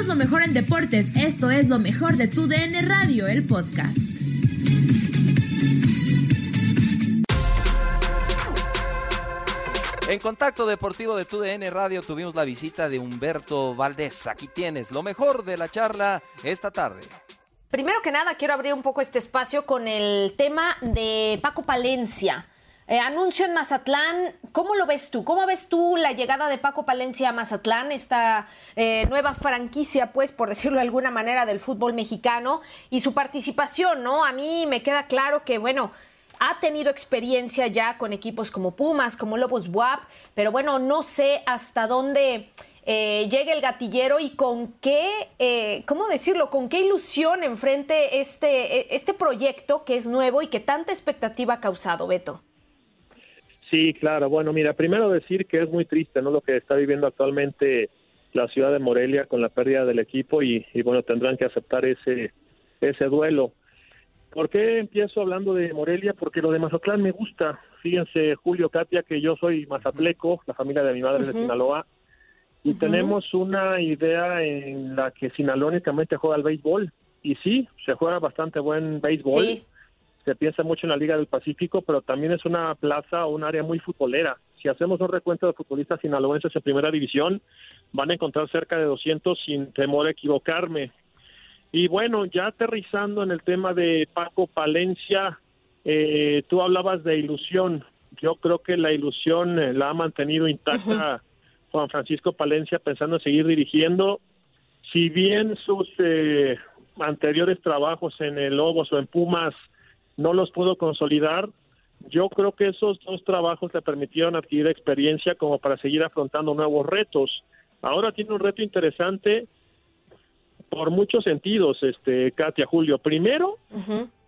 Somos lo mejor en deportes. Esto es lo mejor de tu DN Radio, el podcast. En Contacto Deportivo de TUDN Radio tuvimos la visita de Humberto Valdés. Aquí tienes lo mejor de la charla esta tarde. Primero que nada, quiero abrir un poco este espacio con el tema de Paco Palencia. Eh, anuncio en Mazatlán, ¿cómo lo ves tú? ¿Cómo ves tú la llegada de Paco Palencia a Mazatlán, esta eh, nueva franquicia, pues, por decirlo de alguna manera, del fútbol mexicano y su participación, ¿no? A mí me queda claro que, bueno, ha tenido experiencia ya con equipos como Pumas, como Lobos WAP, pero bueno, no sé hasta dónde eh, llegue el gatillero y con qué, eh, ¿cómo decirlo? Con qué ilusión enfrente este, este proyecto que es nuevo y que tanta expectativa ha causado, Beto. Sí, claro. Bueno, mira, primero decir que es muy triste, ¿no? Lo que está viviendo actualmente la ciudad de Morelia con la pérdida del equipo y, bueno, tendrán que aceptar ese ese duelo. ¿Por qué empiezo hablando de Morelia? Porque lo de Mazatlán me gusta. Fíjense, Julio Katia, que yo soy mazatleco, la familia de mi madre es de Sinaloa, y tenemos una idea en la que Sinaloa únicamente juega al béisbol. Y sí, se juega bastante buen béisbol. Sí se piensa mucho en la Liga del Pacífico, pero también es una plaza o un área muy futbolera. Si hacemos un recuento de futbolistas sinaloenses en primera división, van a encontrar cerca de 200 sin temor a equivocarme. Y bueno, ya aterrizando en el tema de Paco Palencia, eh, tú hablabas de ilusión. Yo creo que la ilusión eh, la ha mantenido intacta Juan Francisco Palencia pensando en seguir dirigiendo. Si bien sus eh, anteriores trabajos en el Lobos o en Pumas no los pudo consolidar. Yo creo que esos dos trabajos le permitieron adquirir experiencia como para seguir afrontando nuevos retos. Ahora tiene un reto interesante por muchos sentidos, este Katia Julio. Primero,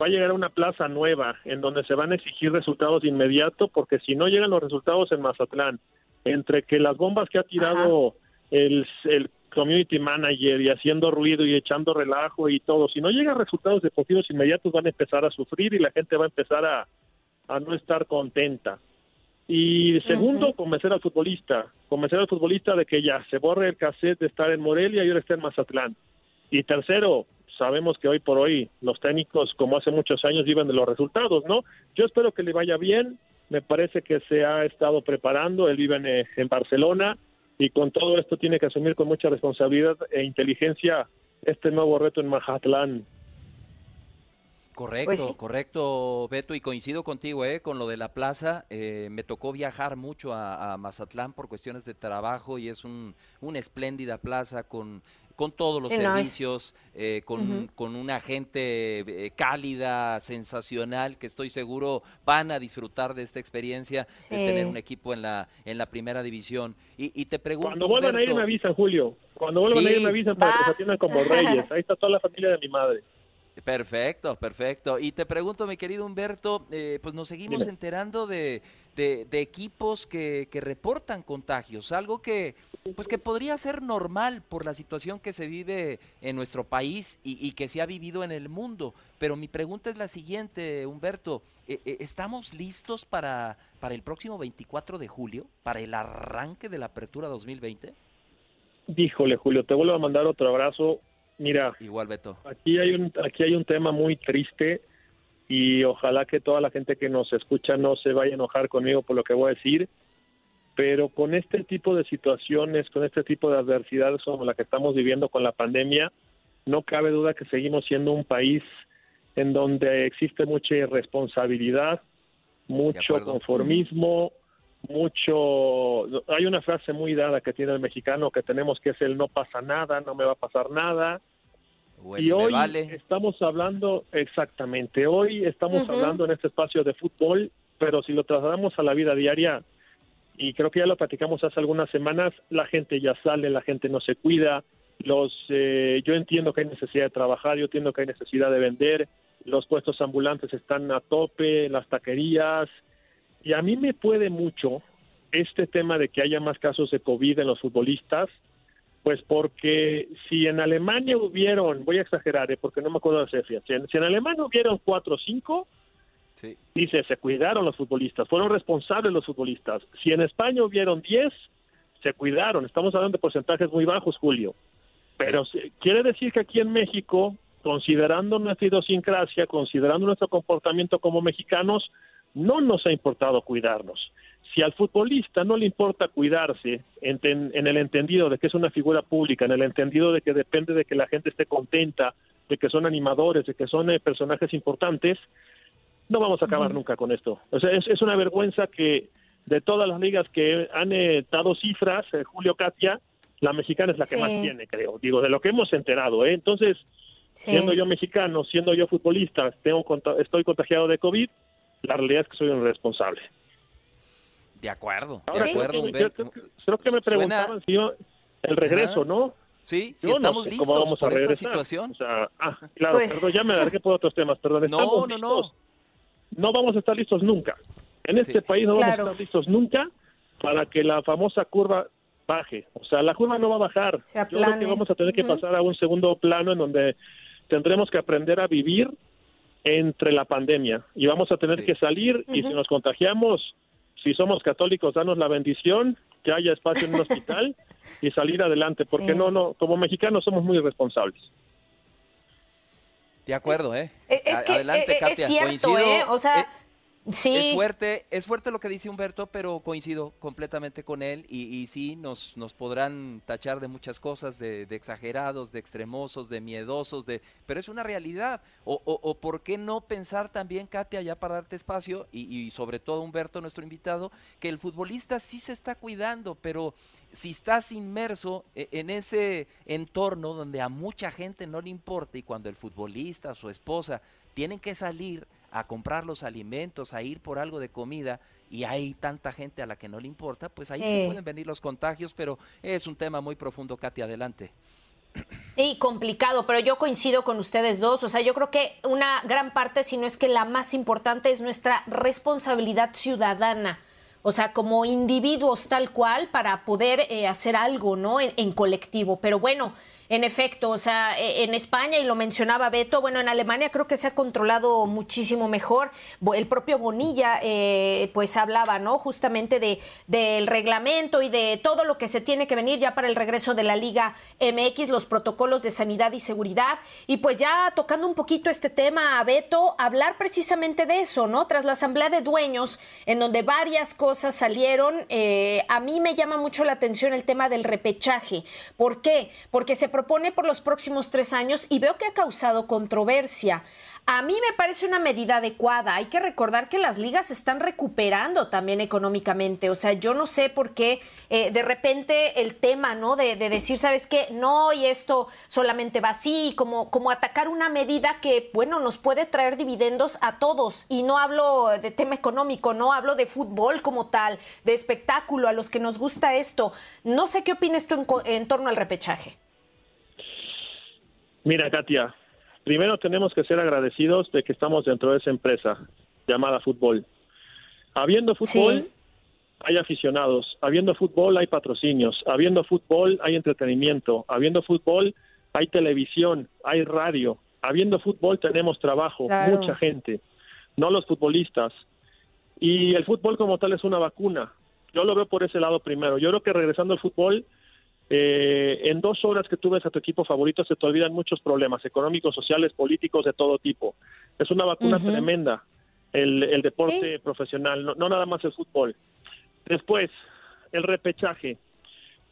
va a llegar a una plaza nueva en donde se van a exigir resultados de inmediato, porque si no llegan los resultados en Mazatlán, entre que las bombas que ha tirado el, el community manager y haciendo ruido y echando relajo y todo, si no llegan resultados deportivos inmediatos van a empezar a sufrir y la gente va a empezar a, a no estar contenta. Y segundo, convencer al futbolista, convencer al futbolista de que ya se borre el cassette de estar en Morelia y ahora está en Mazatlán. Y tercero, sabemos que hoy por hoy los técnicos, como hace muchos años, viven de los resultados, ¿no? Yo espero que le vaya bien, me parece que se ha estado preparando, él vive en, eh, en Barcelona, y con todo esto tiene que asumir con mucha responsabilidad e inteligencia este nuevo reto en Mazatlán. Correcto, Pues correcto, Beto, y coincido contigo, ¿eh? Con lo de la plaza, eh, me tocó viajar mucho a, a Mazatlán por cuestiones de trabajo y es un, una espléndida plaza con, con todos los Sí, no, servicios, eh, con, con una gente eh, cálida, sensacional, que estoy seguro van a disfrutar de esta experiencia de Sí. tener un equipo en la, en la primera división. Y, y te pregunto, Cuando vuelvan a ir Humberto, me avisan, Julio. Cuando vuelvan a ir Sí. me avisan para que se atiendan como reyes. Ahí está toda la familia de mi madre. Perfecto, perfecto. Y te pregunto, mi querido Humberto, eh, pues nos seguimos Dime. enterando de, de- de equipos que, que reportan contagios, algo que, pues que podría ser normal por la situación que se vive en nuestro país y, y que se ha vivido en el mundo. Pero mi pregunta es la siguiente, Humberto, eh, eh, ¿estamos listos para, para el próximo 24 de julio, para el arranque de la apertura 2020? Híjole, Julio, te vuelvo a mandar otro abrazo. Mira, Igual, Beto. aquí hay un aquí hay un tema muy triste y ojalá que toda la gente que nos escucha no se vaya a enojar conmigo por lo que voy a decir, pero con este tipo de situaciones, con este tipo de adversidades como la que estamos viviendo con la pandemia, no cabe duda que seguimos siendo un país en donde existe mucha irresponsabilidad, mucho conformismo, mucho... Hay una frase muy dada que tiene el mexicano que tenemos que es el no pasa nada, no me va a pasar nada, Bueno, y hoy vale. estamos hablando, exactamente, hoy estamos hablando en este espacio de fútbol, pero si lo trasladamos a la vida diaria, y creo que ya lo platicamos hace algunas semanas, la gente ya sale, la gente no se cuida, los eh, yo entiendo que hay necesidad de trabajar, yo entiendo que hay necesidad de vender, los puestos ambulantes están a tope, las taquerías, y a mí me puede mucho este tema de que haya más casos de COVID en los futbolistas, pues porque si en Alemania hubieron, voy a exagerar, ¿eh? porque no me acuerdo de cifras, si en, si en Alemania hubieron cuatro o cinco, Sí. dice, se cuidaron los futbolistas, fueron responsables los futbolistas. Si en España hubieron diez, se cuidaron. Estamos hablando de porcentajes muy bajos, Julio. Pero quiere decir que aquí en México, considerando nuestra idiosincrasia, considerando nuestro comportamiento como mexicanos, no nos ha importado cuidarnos. Si al futbolista no le importa cuidarse en, en, el entendido de que es una figura pública, en el entendido de que depende de que la gente esté contenta, de que son animadores, de que son eh, personajes importantes, no vamos a acabar nunca con esto. O sea, es, es, una vergüenza que de todas las ligas que han eh, dado cifras, eh, Julio Katia, la mexicana es la que más tiene, creo. Digo, de lo que hemos enterado. ¿eh? Entonces, siendo yo mexicano, siendo yo futbolista, tengo, estoy contagiado de COVID, la realidad es que soy un responsable. De acuerdo, de acuerdo. Creo, que me preguntaban si yo, el regreso, ¿no? Sí, si estamos listos vamos por esta situación. ah, claro, pues perdón, ya me alargué por otros temas, perdón. No, no, no. No vamos a estar listos nunca. En este país no vamos a estar listos nunca para que la famosa curva baje. O sea, la curva no va a bajar. Yo creo que vamos a tener que pasar a un segundo plano en donde tendremos que aprender a vivir entre la pandemia y vamos a tener que salir y si nos contagiamos, si somos católicos, danos la bendición, que haya espacio en un hospital y salir adelante, porque no, no, como mexicanos somos muy responsables. De acuerdo, ¿eh? Adelante, Katia. Es cierto, ¿eh? O sea, es fuerte, es fuerte lo que dice Humberto, pero coincido completamente con él y, sí, nos, nos podrán tachar de muchas cosas, de, exagerados, de extremosos, de miedosos, de, pero es una realidad. O, o, por qué no pensar también, Katia, ya para darte espacio, y, sobre todo Humberto, nuestro invitado, que el futbolista sí se está cuidando, pero si estás inmerso e, en ese entorno donde a mucha gente no le importa y cuando el futbolista, su esposa, tienen que salir a comprar los alimentos, a ir por algo de comida y hay tanta gente a la que no le importa, pues ahí se pueden venir los contagios, pero es un tema muy profundo, Katy, adelante. Y complicado, pero yo coincido con ustedes dos. O sea, yo creo que una gran parte, si no es que la más importante, es nuestra responsabilidad ciudadana. O sea, como individuos tal cual para poder eh, hacer algo, ¿no? en, colectivo. Pero bueno, en efecto, o sea, e, en España, y lo mencionaba Beto, bueno, en Alemania creo que se ha controlado muchísimo mejor. El propio Bonilla, eh, pues hablaba, ¿no? Justamente de, del reglamento y de todo lo que se tiene que venir ya para el regreso de la Liga MX, los protocolos de sanidad y seguridad. Y pues ya tocando un poquito este tema, Beto, hablar precisamente de eso, ¿no? Tras la asamblea de dueños, en donde varias cosas salieron, eh, a mí me llama mucho la atención el tema del repechaje. ¿Por qué? Porque se propone por los próximos tres años y veo que ha causado controversia. A mí me parece una medida adecuada. Hay que recordar que las ligas están recuperando también económicamente. O sea, yo no sé por qué eh, de repente el tema, ¿no? De, decir, ¿sabes qué? No, y esto solamente va así, como, como atacar una medida que, bueno, nos puede traer dividendos a todos. Y no hablo de tema económico, no hablo de fútbol como tal, de espectáculo, a los que nos gusta esto. No sé qué opinas tú en torno al repechaje. Mira, Katia, primero tenemos que ser agradecidos de que estamos dentro de esa empresa llamada fútbol. Habiendo fútbol, hay aficionados. Habiendo fútbol, hay patrocinios. Habiendo fútbol, hay entretenimiento. Habiendo fútbol, hay televisión, hay radio. Habiendo fútbol, tenemos trabajo, mucha gente, no los futbolistas. Y el fútbol como tal es una vacuna. Yo lo veo por ese lado primero. Yo creo que regresando al fútbol, eh, en dos horas que tú ves a tu equipo favorito se te olvidan muchos problemas económicos, sociales, políticos, de todo tipo. Es una vacuna tremenda el, deporte profesional, no, nada más el fútbol. Después, el repechaje.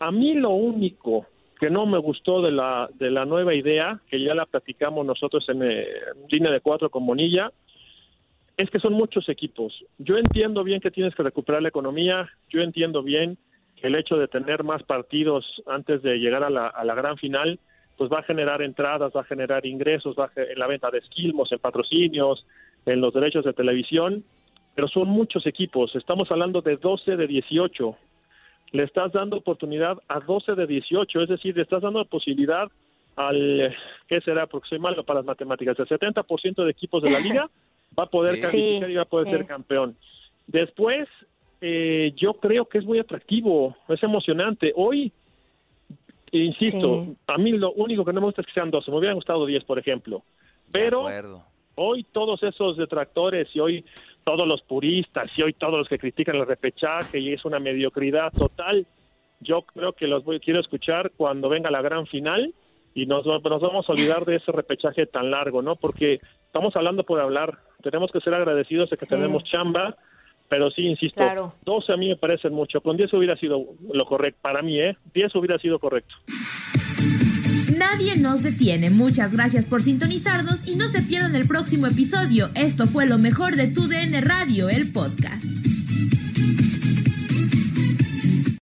A mí lo único que no me gustó de la, de la nueva idea, que ya la platicamos nosotros en, en línea de cuatro con Monilla, es que son muchos equipos. Yo entiendo bien que tienes que recuperar la economía, yo entiendo bien el hecho de tener más partidos antes de llegar a la, a la gran final, pues va a generar entradas, va a generar ingresos, va en la venta de esquilmos, en patrocinios, en los derechos de televisión, pero son muchos equipos, estamos hablando de 12 de 18. Le estás dando oportunidad a 12 de 18, es decir, le estás dando posibilidad al, ¿qué será? Porque soy malo para las matemáticas, el 70% de equipos de la liga va a poder calificar y va a poder ser campeón. Después, eh, yo creo que es muy atractivo, es emocionante. Hoy, insisto, a mí lo único que no me gusta es que sean 12, me hubieran gustado 10, por ejemplo. Pero hoy todos esos detractores y hoy todos los puristas y hoy todos los que critican el repechaje y es una mediocridad total, yo creo que los voy, quiero escuchar cuando venga la gran final y nos, nos vamos a olvidar de ese repechaje tan largo, ¿no? Porque estamos hablando por hablar, tenemos que ser agradecidos de que tenemos chamba, pero sí, insisto, 12 a mí me parecen mucho, con 10 hubiera sido lo correcto, para mí, ¿eh? 10 hubiera sido correcto. Nadie nos detiene. Muchas gracias por sintonizarnos y no se pierdan el próximo episodio. Esto fue lo mejor de Tu DN Radio, el podcast.